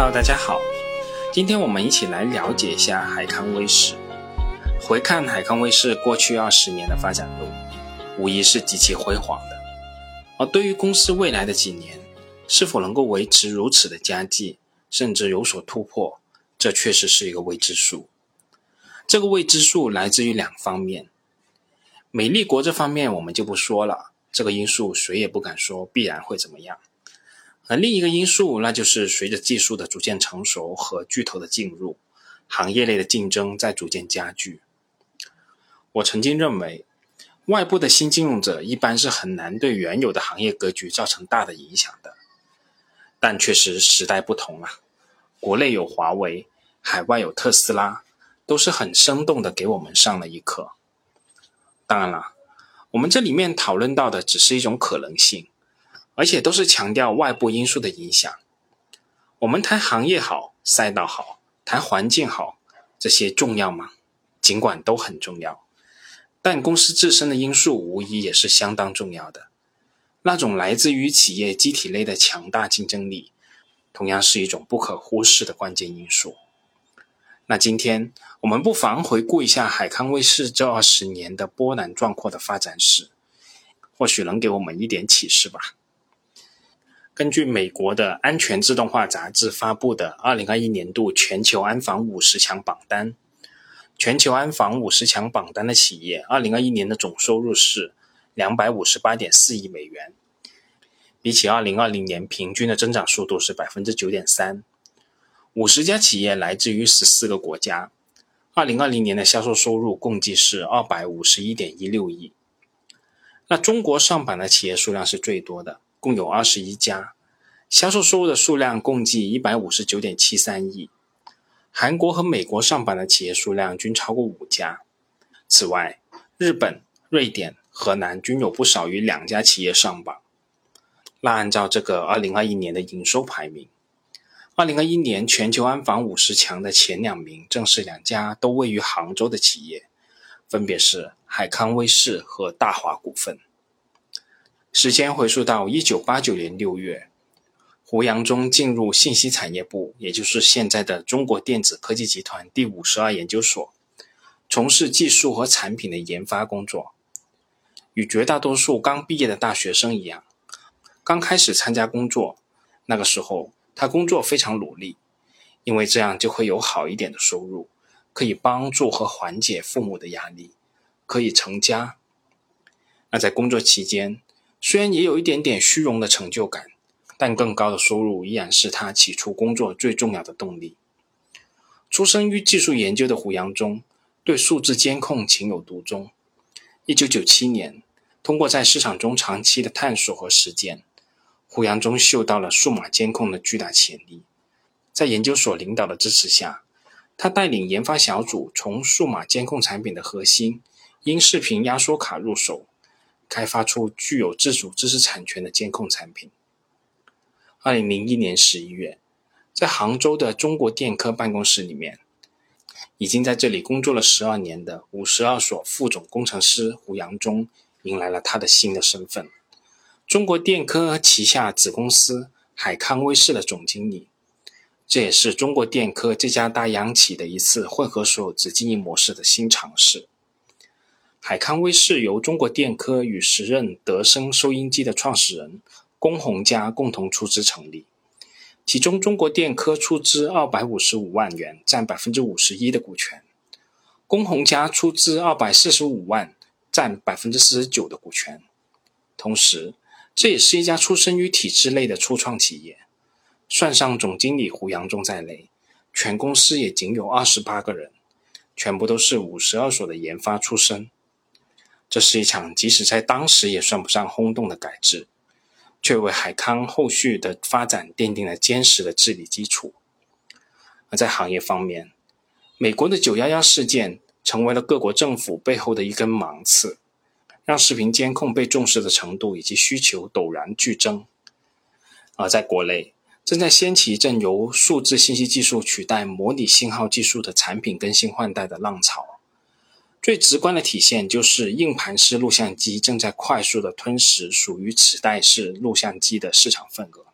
Hello，大家好，今天我们一起来了解一下海康威视。回看海康威视过去二十年的发展路，无疑是极其辉煌的。而对于公司未来的几年，是否能够维持如此的佳绩，甚至有所突破，这确实是一个未知数。这个未知数来自于两方面。美丽国这方面我们就不说了，这个因素谁也不敢说必然会怎么样。而另一个因素，那就是随着技术的逐渐成熟和巨头的进入，行业内的竞争在逐渐加剧。我曾经认为，外部的新进入者一般是很难对原有的行业格局造成大的影响的。但确实时代不同了，国内有华为，海外有特斯拉，都是很生动的给我们上了一课。当然了，我们这里面讨论到的只是一种可能性。而且都是强调外部因素的影响。我们谈行业好、赛道好，谈环境好，这些重要吗？尽管都很重要，但公司自身的因素无疑也是相当重要的。那种来自于企业机体内的强大竞争力，同样是一种不可忽视的关键因素。那今天我们不妨回顾一下海康威视这二十年的波澜壮阔的发展史，或许能给我们一点启示吧。根据美国的《安全自动化杂志》发布的2021年度全球安防五十强榜单，全球安防五十强榜单的企业2021年的总收入是258.4亿美元，比起2020年平均的增长速度是9.3%。五十家企业来自于十四个国家，2020年的销售收入共计是251.16亿。那中国上榜的企业数量是最多的。共有二十一家，销售收入的数量共计一百五十九点七三亿。韩国和美国上榜的企业数量均超过五家。此外，日本、瑞典、荷兰均有不少于两家企业上榜。那按照这个二零二一年的营收排名，二零二一年全球安防五十强的前两名正是两家都位于杭州的企业，分别是海康威视和大华股份。时间回溯到一九八九年六月，胡杨中进入信息产业部，也就是现在的中国电子科技集团第五十二研究所，从事技术和产品的研发工作。与绝大多数刚毕业的大学生一样，刚开始参加工作，那个时候他工作非常努力，因为这样就会有好一点的收入，可以帮助和缓解父母的压力，可以成家。那在工作期间，虽然也有一点点虚荣的成就感，但更高的收入依然是他起初工作最重要的动力。出生于技术研究的胡杨中，对数字监控情有独钟。一九九七年，通过在市场中长期的探索和实践，胡杨中嗅到了数码监控的巨大潜力。在研究所领导的支持下，他带领研发小组从数码监控产品的核心音视频压缩卡入手。开发出具有自主知识产权的监控产品。二零零一年十一月，在杭州的中国电科办公室里面，已经在这里工作了十二年的五十二所副总工程师胡杨忠，迎来了他的新的身份——中国电科旗下子公司海康威视的总经理。这也是中国电科这家大央企的一次混合所有制经营模式的新尝试。海康威视由中国电科与时任德生收音机的创始人龚洪嘉共同出资成立，其中中国电科出资二百五十五万元，占百分之五十一的股权；龚洪嘉出资二百四十五万，占百分之四十九的股权。同时，这也是一家出身于体制内的初创企业，算上总经理胡杨忠在内，全公司也仅有二十八个人，全部都是五十二所的研发出身。这是一场即使在当时也算不上轰动的改制，却为海康后续的发展奠定了坚实的治理基础。而在行业方面，美国的九幺幺事件成为了各国政府背后的一根芒刺，让视频监控被重视的程度以及需求陡然剧增。而在国内，正在掀起一阵由数字信息技术取代模拟信号技术的产品更新换代的浪潮。最直观的体现就是硬盘式录像机正在快速的吞噬属于磁带式录像机的市场份额。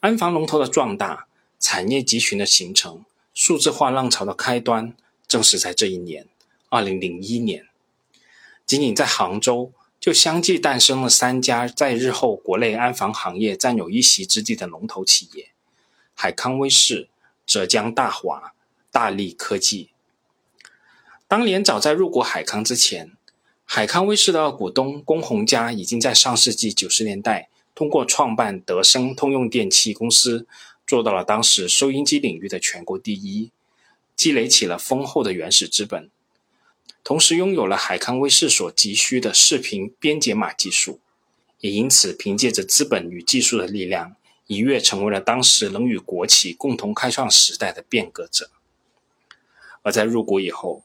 安防龙头的壮大，产业集群的形成、数字化浪潮的开端，正是在这一年，二零零一年。仅仅在杭州，就相继诞生了三家在日后国内安防行业占有一席之地的龙头企业：海康威视、浙江大华、大力科技。当年早在入股海康之前，海康威视的股东龚洪家已经在上世纪九十年代通过创办德生通用电气公司，做到了当时收音机领域的全国第一，积累起了丰厚的原始资本，同时拥有了海康威视所急需的视频编解码技术，也因此凭借着资本与技术的力量，一跃成为了当时能与国企共同开创时代的变革者。而在入股以后，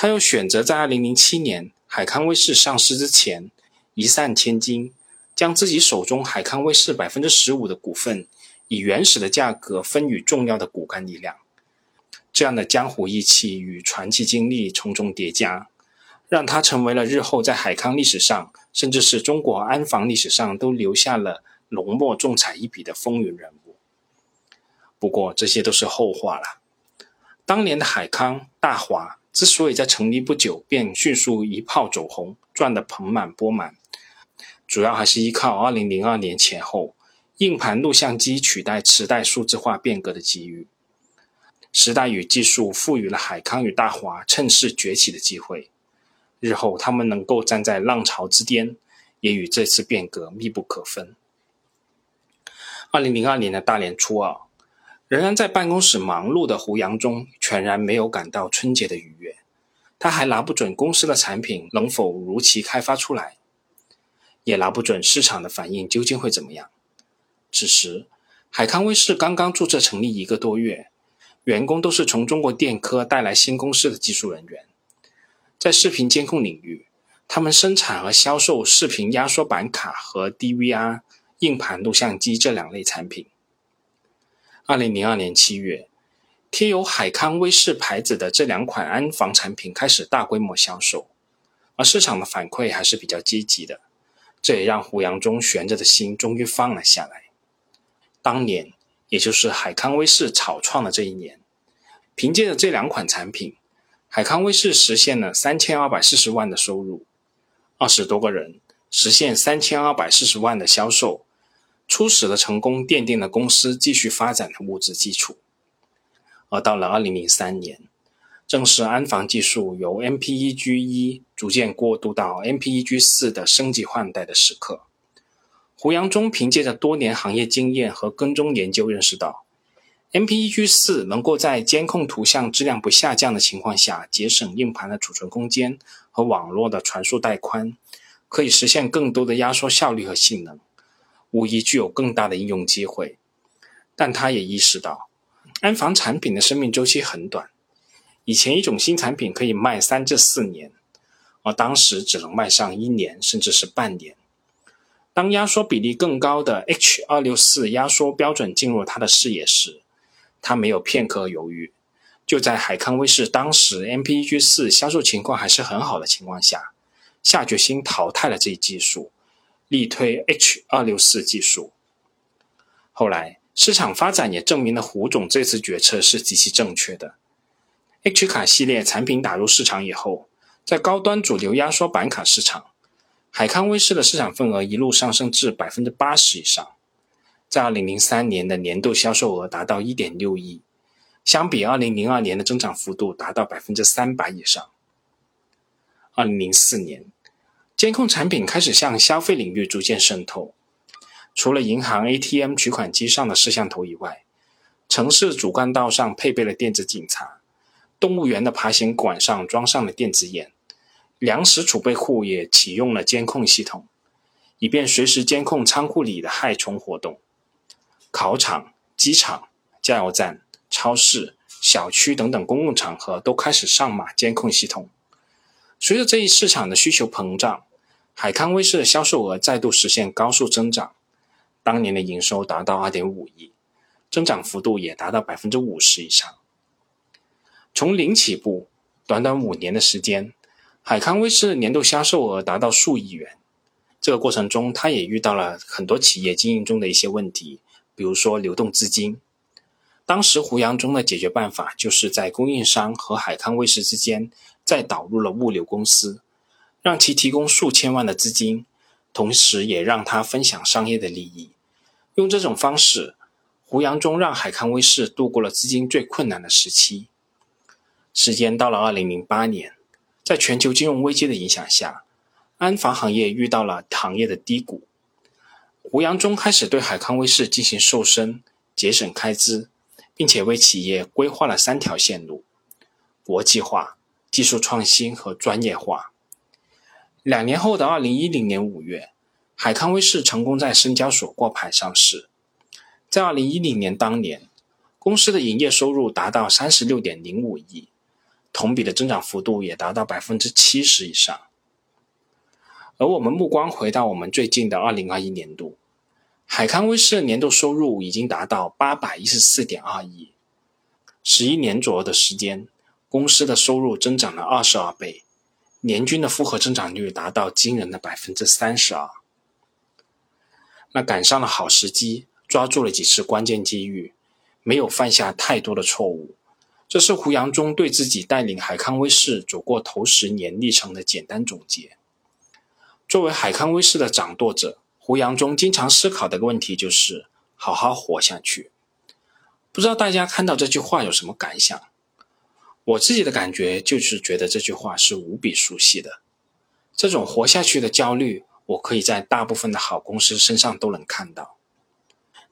他又选择在2007年海康威视上市之前，一散千金，将自己手中海康威视百分之十五的股份，以原始的价格分与重要的骨干力量。这样的江湖义气与传奇经历重重叠加，让他成为了日后在海康历史上，甚至是中国安防历史上都留下了浓墨重彩一笔的风云人物。不过这些都是后话了。当年的海康、大华。之所以在成立不久便迅速一炮走红，赚得盆满钵满，主要还是依靠2002年前后硬盘录像机取代磁带数字化变革的机遇。时代与技术赋予了海康与大华趁势崛起的机会，日后他们能够站在浪潮之巅，也与这次变革密不可分。2002年的大年初二。仍然在办公室忙碌的胡杨忠，全然没有感到春节的愉悦。他还拿不准公司的产品能否如期开发出来，也拿不准市场的反应究竟会怎么样。此时，海康威视刚刚注册成立一个多月，员工都是从中国电科带来新公司的技术人员，在视频监控领域，他们生产和销售视频压缩板卡和 DVR 硬盘录像机这两类产品。二零零二年七月，贴有海康威视牌子的这两款安防产品开始大规模销售，而市场的反馈还是比较积极的，这也让胡杨忠悬着的心终于放了下来。当年，也就是海康威视草创的这一年，凭借着这两款产品，海康威视实现了三千二百四十万的收入，二十多个人实现三千二百四十万的销售。初始的成功奠定了公司继续发展的物质基础，而到了二零零三年，正是安防技术由 MPEG 一逐渐过渡到 MPEG 四的升级换代的时刻。胡杨中凭借着多年行业经验和跟踪研究，认识到 MPEG 四能够在监控图像质量不下降的情况下，节省硬盘的储存空间和网络的传输带宽，可以实现更多的压缩效率和性能。无疑具有更大的应用机会，但他也意识到，安防产品的生命周期很短。以前一种新产品可以卖三至四年，而当时只能卖上一年，甚至是半年。当压缩比例更高的 H 二六四压缩标准进入他的视野时，他没有片刻犹豫，就在海康威视当时 MPEG 四销售情况还是很好的情况下，下决心淘汰了这一技术。力推 H 二六四技术，后来市场发展也证明了胡总这次决策是极其正确的。H 卡系列产品打入市场以后，在高端主流压缩板卡市场，海康威视的市场份额一路上升至百分之八十以上，在二零零三年的年度销售额达到一点六亿，相比二零零二年的增长幅度达到百分之三百以上。二零零四年。监控产品开始向消费领域逐渐渗透。除了银行 ATM 取款机上的摄像头以外，城市主干道上配备了电子警察，动物园的爬行馆上装上了电子眼，粮食储备库也启用了监控系统，以便随时监控仓库里的害虫活动。考场、机场、加油站、超市、小区等等公共场合都开始上马监控系统。随着这一市场的需求膨胀，海康威视的销售额再度实现高速增长，当年的营收达到二点五亿，增长幅度也达到百分之五十以上。从零起步，短短五年的时间，海康威视年度销售额达到数亿元。这个过程中，他也遇到了很多企业经营中的一些问题，比如说流动资金。当时胡杨中的解决办法就是在供应商和海康威视之间再导入了物流公司，让其提供数千万的资金，同时也让他分享商业的利益。用这种方式，胡杨忠让海康威视度过了资金最困难的时期。时间到了二零零八年，在全球金融危机的影响下，安防行业遇到了行业的低谷。胡杨忠开始对海康威视进行瘦身、节省开支，并且为企业规划了三条线路：国际化、技术创新和专业化。两年后的二零一零年五月。海康威视成功在深交所挂牌上市，在二零一零年当年，公司的营业收入达到三十六点零五亿，同比的增长幅度也达到百分之七十以上。而我们目光回到我们最近的二零二一年度，海康威视的年度收入已经达到八百一十四点二亿，十一年左右的时间，公司的收入增长了二十二倍，年均的复合增长率达到惊人的百分之三十二。那赶上了好时机，抓住了几次关键机遇，没有犯下太多的错误。这是胡杨忠对自己带领海康威视走过头十年历程的简单总结。作为海康威视的掌舵者，胡杨忠经常思考的问题就是好好活下去。不知道大家看到这句话有什么感想？我自己的感觉就是觉得这句话是无比熟悉的，这种活下去的焦虑。我可以在大部分的好公司身上都能看到。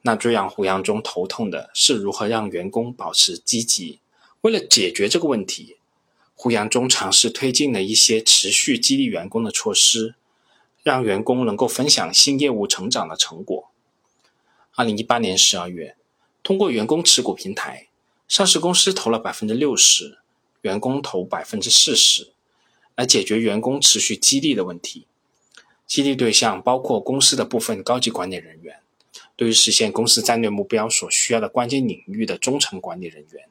那最让胡杨忠头痛的是如何让员工保持积极。为了解决这个问题，胡杨忠尝试推进了一些持续激励员工的措施，让员工能够分享新业务成长的成果。二零一八年十二月，通过员工持股平台，上市公司投了百分之六十，员工投百分之四十，来解决员工持续激励的问题。激励对象包括公司的部分高级管理人员，对于实现公司战略目标所需要的关键领域的中层管理人员、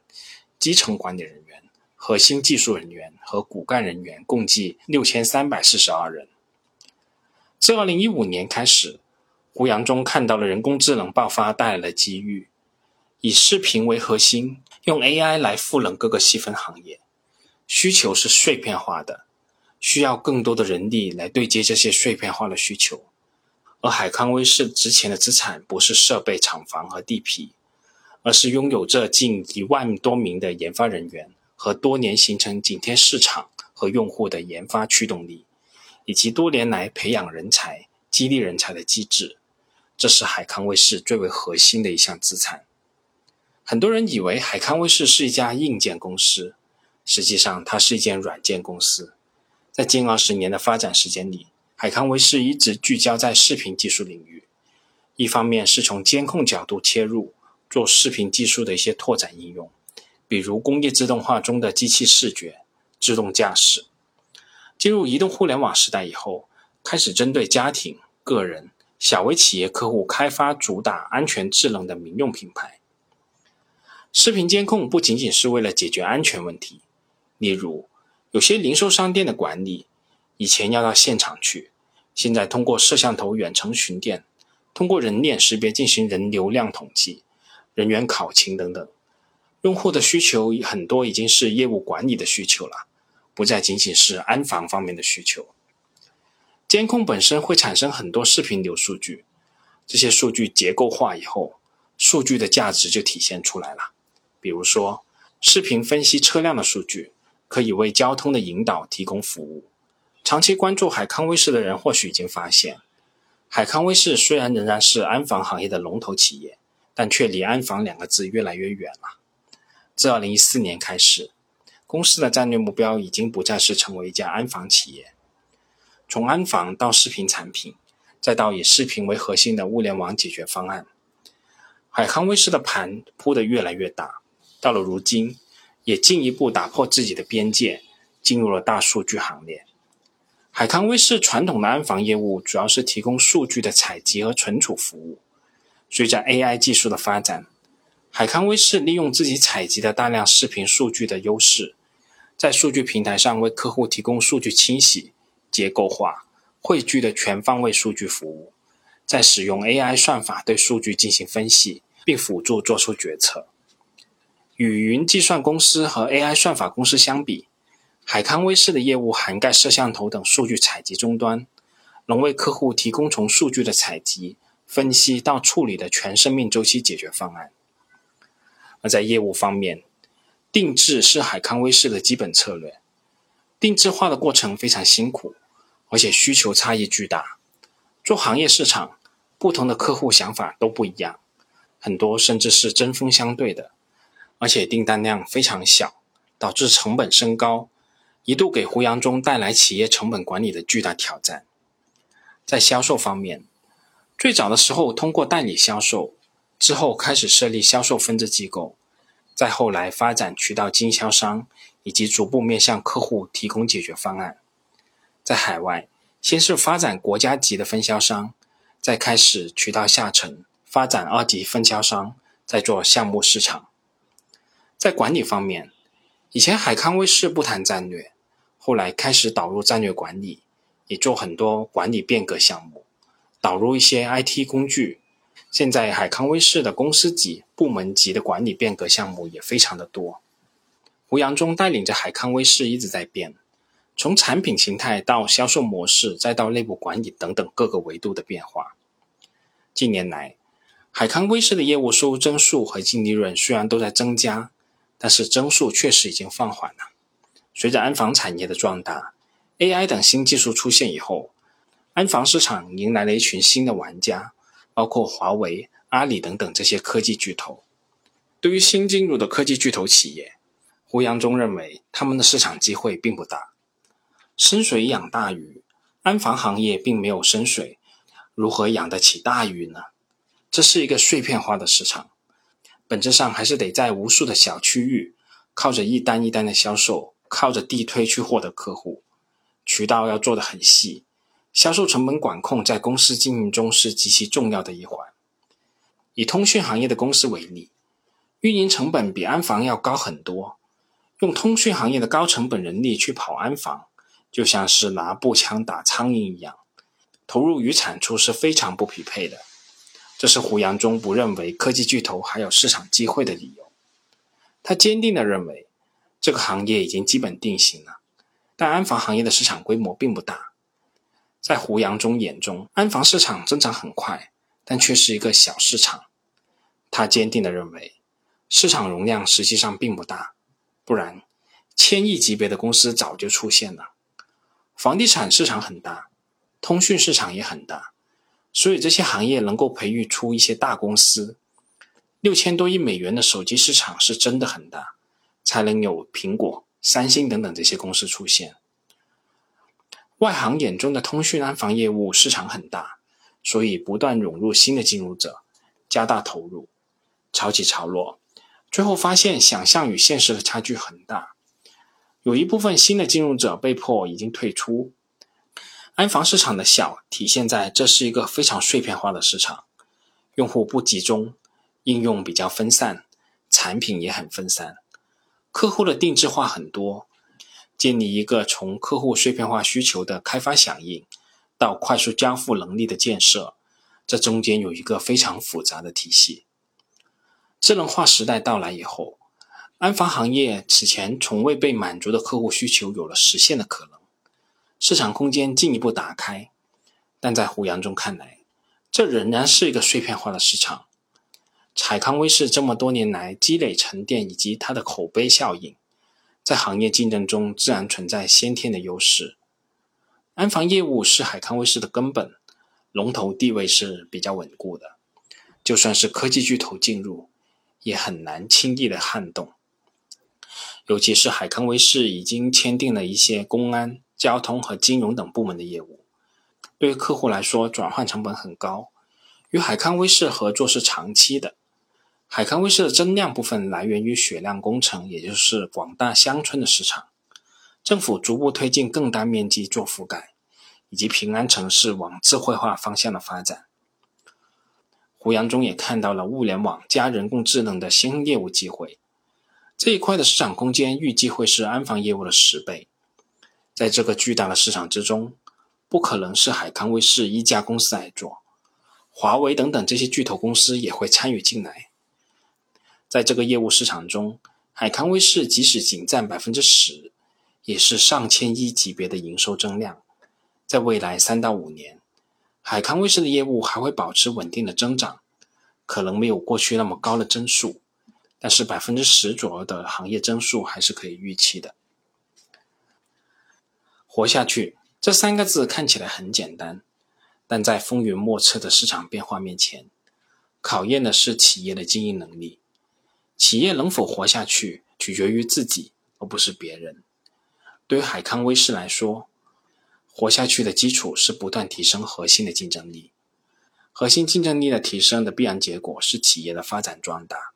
基层管理人员、核心技术人员和骨干人员，共计六千三百四十二人。自二零一五年开始，胡杨中看到了人工智能爆发带来的机遇，以视频为核心，用 AI 来赋能各个细分行业，需求是碎片化的。需要更多的人力来对接这些碎片化的需求，而海康威视值钱的资产不是设备、厂房和地皮，而是拥有这近一万多名的研发人员和多年形成紧贴市场和用户的研发驱动力，以及多年来培养人才、激励人才的机制。这是海康威视最为核心的一项资产。很多人以为海康威视是一家硬件公司，实际上它是一间软件公司。在近二十年的发展时间里，海康威视一直聚焦在视频技术领域。一方面是从监控角度切入，做视频技术的一些拓展应用，比如工业自动化中的机器视觉、自动驾驶。进入移动互联网时代以后，开始针对家庭、个人、小微企业客户开发主打安全智能的民用品牌。视频监控不仅仅是为了解决安全问题，例如。有些零售商店的管理，以前要到现场去，现在通过摄像头远程巡店，通过人脸识别进行人流量统计、人员考勤等等。用户的需求很多已经是业务管理的需求了，不再仅仅是安防方面的需求。监控本身会产生很多视频流数据，这些数据结构化以后，数据的价值就体现出来了。比如说，视频分析车辆的数据。可以为交通的引导提供服务。长期关注海康威视的人或许已经发现，海康威视虽然仍然是安防行业的龙头企业，但却离“安防”两个字越来越远了。自2014年开始，公司的战略目标已经不再是成为一家安防企业。从安防到视频产品，再到以视频为核心的物联网解决方案，海康威视的盘铺得越来越大。到了如今。也进一步打破自己的边界，进入了大数据行列。海康威视传统的安防业务主要是提供数据的采集和存储服务。随着 AI 技术的发展，海康威视利用自己采集的大量视频数据的优势，在数据平台上为客户提供数据清洗、结构化、汇聚的全方位数据服务，再使用 AI 算法对数据进行分析，并辅助做出决策。与云计算公司和 AI 算法公司相比，海康威视的业务涵盖摄像头等数据采集终端，能为客户提供从数据的采集、分析到处理的全生命周期解决方案。而在业务方面，定制是海康威视的基本策略。定制化的过程非常辛苦，而且需求差异巨大。做行业市场，不同的客户想法都不一样，很多甚至是针锋相对的，而且订单量非常小，导致成本升高，一度给胡杨中带来企业成本管理的巨大挑战。在销售方面，最早的时候通过代理销售，之后开始设立销售分支机构，再后来发展渠道经销商。以及逐步面向客户提供解决方案。在海外，先是发展国家级的分销商，再开始渠道下沉，发展二级分销商，再做项目市场。在管理方面，以前海康威视不谈战略，后来开始导入战略管理，也做很多管理变革项目，导入一些 IT 工具。现在海康威视的公司级、部门级的管理变革项目也非常的多。胡杨忠带领着海康威视一直在变，从产品形态到销售模式，再到内部管理等等各个维度的变化。近年来，海康威视的业务收入增速和净利润虽然都在增加，但是增速确实已经放缓了。随着安防产业的壮大，AI 等新技术出现以后，安防市场迎来了一群新的玩家，包括华为、阿里等等这些科技巨头。对于新进入的科技巨头企业，胡杨忠认为，他们的市场机会并不大。深水养大鱼，安防行业并没有深水，如何养得起大鱼呢？这是一个碎片化的市场，本质上还是得在无数的小区域，靠着一单一单的销售，靠着地推去获得客户，渠道要做得很细，销售成本管控在公司经营中是极其重要的一环。以通讯行业的公司为例，运营成本比安防要高很多。用通讯行业的高成本人力去跑安防，就像是拿步枪打苍蝇一样，投入与产出是非常不匹配的。这是胡杨中不认为科技巨头还有市场机会的理由。他坚定地认为，这个行业已经基本定型了，但安防行业的市场规模并不大。在胡杨中眼中，安防市场增长很快，但却是一个小市场。他坚定地认为，市场容量实际上并不大。不然，千亿级别的公司早就出现了。房地产市场很大，通讯市场也很大，所以这些行业能够培育出一些大公司。六千多亿美元的手机市场是真的很大，才能有苹果、三星等等这些公司出现。外行眼中的通讯安防业务市场很大，所以不断涌入新的进入者，加大投入，潮起潮落。最后发现，想象与现实的差距很大，有一部分新的进入者被迫已经退出。安防市场的小，体现在这是一个非常碎片化的市场，用户不集中，应用比较分散，产品也很分散，客户的定制化很多，建立一个从客户碎片化需求的开发响应到快速交付能力的建设，这中间有一个非常复杂的体系。智能化时代到来以后，安防行业此前从未被满足的客户需求有了实现的可能，市场空间进一步打开。但在胡杨中看来，这仍然是一个碎片化的市场。海康威视这么多年来积累沉淀以及它的口碑效应，在行业竞争中自然存在先天的优势。安防业务是海康威视的根本，龙头地位是比较稳固的，就算是科技巨头进入。也很难轻易的撼动，尤其是海康威视已经签订了一些公安、交通和金融等部门的业务，对于客户来说转换成本很高。与海康威视合作是长期的，海康威视的增量部分来源于雪量工程，也就是广大乡村的市场，政府逐步推进更大面积做覆盖，以及平安城市往智慧化方向的发展。胡杨中也看到了物联网加人工智能的新业务机会，这一块的市场空间预计会是安防业务的十倍。在这个巨大的市场之中，不可能是海康威视一家公司来做，华为等等这些巨头公司也会参与进来。在这个业务市场中，海康威视即使仅占百分之十，也是上千亿级别的营收增量。在未来三到五年，海康威视的业务还会保持稳定的增长，可能没有过去那么高的增速，但是百分之十左右的行业增速还是可以预期的。活下去这三个字看起来很简单，但在风云莫测的市场变化面前，考验的是企业的经营能力。企业能否活下去，取决于自己，而不是别人。对于海康威视来说，活下去的基础是不断提升核心的竞争力，核心竞争力的提升的必然结果是企业的发展壮大。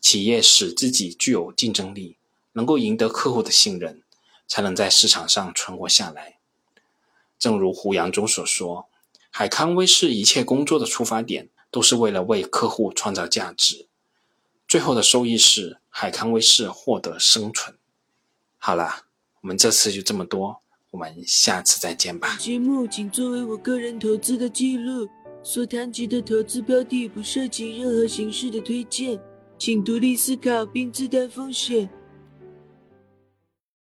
企业使自己具有竞争力，能够赢得客户的信任，才能在市场上存活下来。正如胡杨中所说，海康威视一切工作的出发点都是为了为客户创造价值，最后的收益是海康威视获得生存。好了，我们这次就这么多。我们下次再见吧。节目仅作为我个人投资的记录，所谈及的投资标的不涉及任何形式的推荐，请独立思考并自担风险。